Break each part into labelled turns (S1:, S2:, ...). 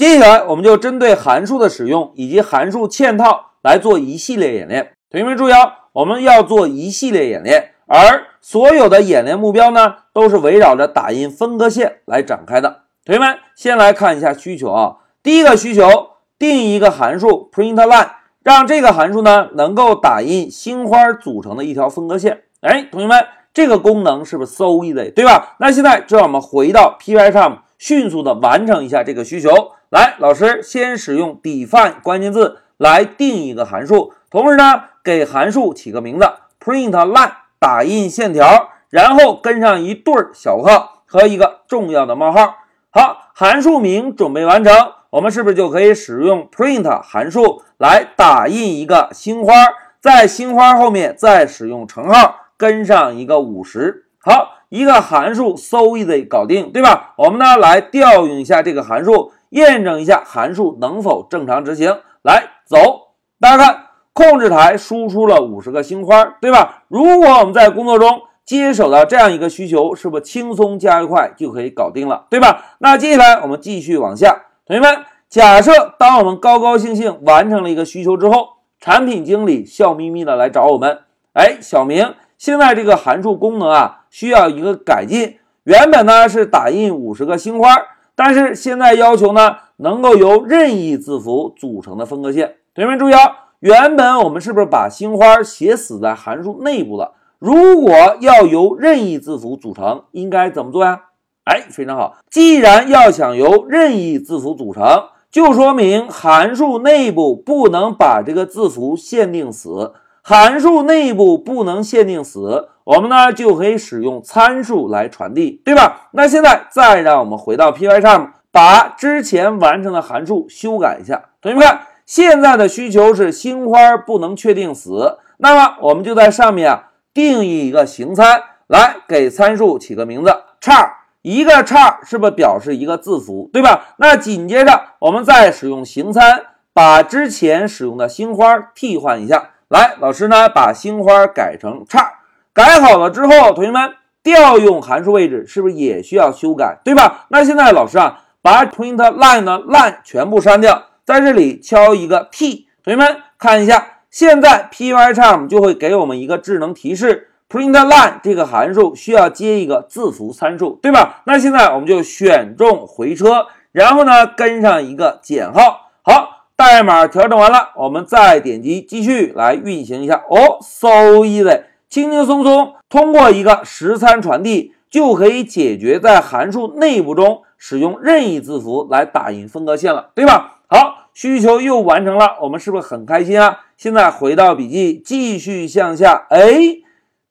S1: 接下来我们就针对函数的使用以及函数嵌套来做一系列演练。同学们注意啊，我们要做一系列演练，而所有的演练目标呢，都是围绕着打印分割线来展开的。同学们先来看一下需求啊，第一个需求定一个函数 print line，让这个函数呢能够打印星花组成的一条分割线。哎，同学们，这个功能是不是 so easy，对吧？那现在就让我们回到 Pycharm，迅速的完成一下这个需求。来，老师先使用 define 关键字来定一个函数，同时呢，给函数起个名字 print line 打印线条，然后跟上一对小括号和一个重要的冒号。好，函数名准备完成，我们是不是就可以使用 print 函数来打印一个星花，在星花后面再使用乘号跟上一个五十。好，一个函数 so easy 搞定，对吧？我们呢来调用一下这个函数。验证一下函数能否正常执行。来，走，大家看，控制台输出了五十个星花，对吧？如果我们在工作中接手到这样一个需求，是不是轻松加快就可以搞定了，对吧？那接下来我们继续往下，同学们，假设当我们高高兴兴完成了一个需求之后，产品经理笑眯眯的来找我们，哎，小明，现在这个函数功能啊需要一个改进，原本呢是打印五十个星花。但是现在要求呢，能够由任意字符组成的分割线。同学们注意啊，原本我们是不是把星花写死在函数内部了？如果要由任意字符组成，应该怎么做呀？哎，非常好。既然要想由任意字符组成，就说明函数内部不能把这个字符限定死。函数内部不能限定死，我们呢就可以使用参数来传递，对吧？那现在再让我们回到 Pycharm，把之前完成的函数修改一下。同学们看，现在的需求是星花不能确定死，那么我们就在上面啊定义一个形参，来给参数起个名字，叉一个叉是不是表示一个字符，对吧？那紧接着我们再使用形参，把之前使用的星花替换一下。来，老师呢把星花改成叉，改好了之后，同学们调用函数位置是不是也需要修改，对吧？那现在老师啊把 print line 的 line 全部删掉，在这里敲一个 P，同学们看一下，现在 Pycharm 就会给我们一个智能提示，print line 这个函数需要接一个字符参数，对吧？那现在我们就选中回车，然后呢跟上一个减号，好。代码调整完了，我们再点击继续来运行一下。哦，so easy，轻轻松松通过一个实参传递，就可以解决在函数内部中使用任意字符来打印分割线了，对吧？好，需求又完成了，我们是不是很开心啊？现在回到笔记，继续向下。哎，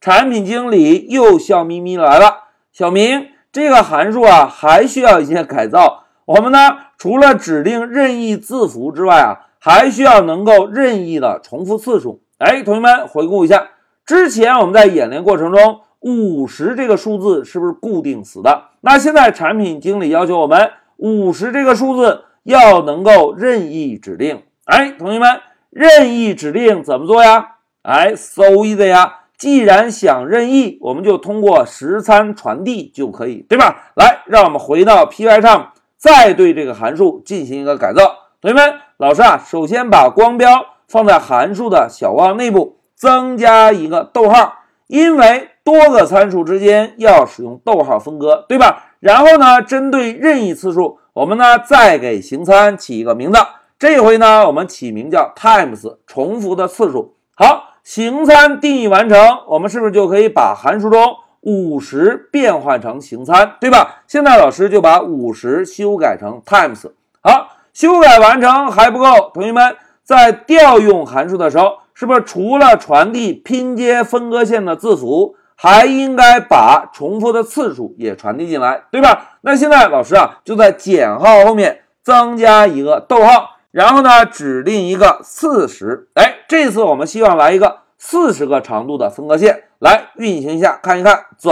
S1: 产品经理又笑眯眯来了。小明，这个函数啊，还需要一些改造。我们呢，除了指定任意字符之外啊，还需要能够任意的重复次数。哎，同学们回顾一下，之前我们在演练过程中，五十这个数字是不是固定死的？那现在产品经理要求我们，五十这个数字要能够任意指定。哎，同学们，任意指定怎么做呀？哎，so easy 呀！既然想任意，我们就通过实参传递就可以，对吧？来，让我们回到 Py 上。再对这个函数进行一个改造，同学们，老师啊，首先把光标放在函数的小括号内部，增加一个逗号，因为多个参数之间要使用逗号分割，对吧？然后呢，针对任意次数，我们呢再给形参起一个名字，这回呢我们起名叫 times，重复的次数。好，形参定义完成，我们是不是就可以把函数中？五十变换成形参，对吧？现在老师就把五十修改成 times。好，修改完成还不够，同学们在调用函数的时候，是不是除了传递拼接分割线的字符，还应该把重复的次数也传递进来，对吧？那现在老师啊，就在减号后面增加一个逗号，然后呢，指定一个四十。哎，这次我们希望来一个。四十个长度的分割线来运行一下，看一看，走，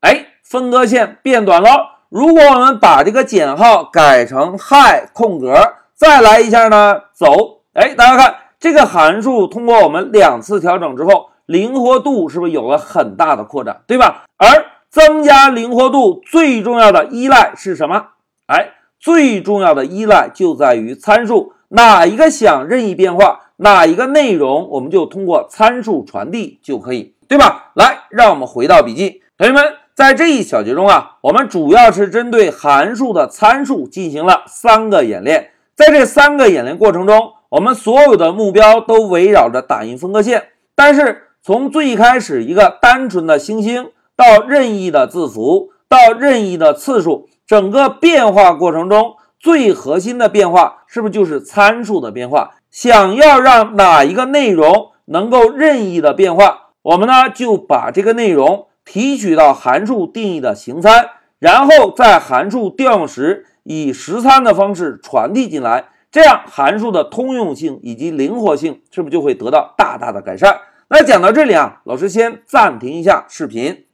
S1: 哎，分割线变短了。如果我们把这个减号改成 high 空格，再来一下呢，走，哎，大家看这个函数通过我们两次调整之后，灵活度是不是有了很大的扩展，对吧？而增加灵活度最重要的依赖是什么？哎，最重要的依赖就在于参数，哪一个想任意变化，哪一个内容我们就通过参数传递就可以，对吧？来，让我们回到笔记，同学们，在这一小节中啊，我们主要是针对函数的参数进行了三个演练，在这三个演练过程中，我们所有的目标都围绕着打印分割线，但是从最开始一个单纯的星星到任意的字符。到任意的次数，整个变化过程中最核心的变化是不是就是参数的变化？想要让哪一个内容能够任意的变化，我们呢就把这个内容提取到函数定义的形参，然后在函数调用时以实参的方式传递进来，这样函数的通用性以及灵活性是不是就会得到大大的改善？那讲到这里啊，老师先暂停一下视频。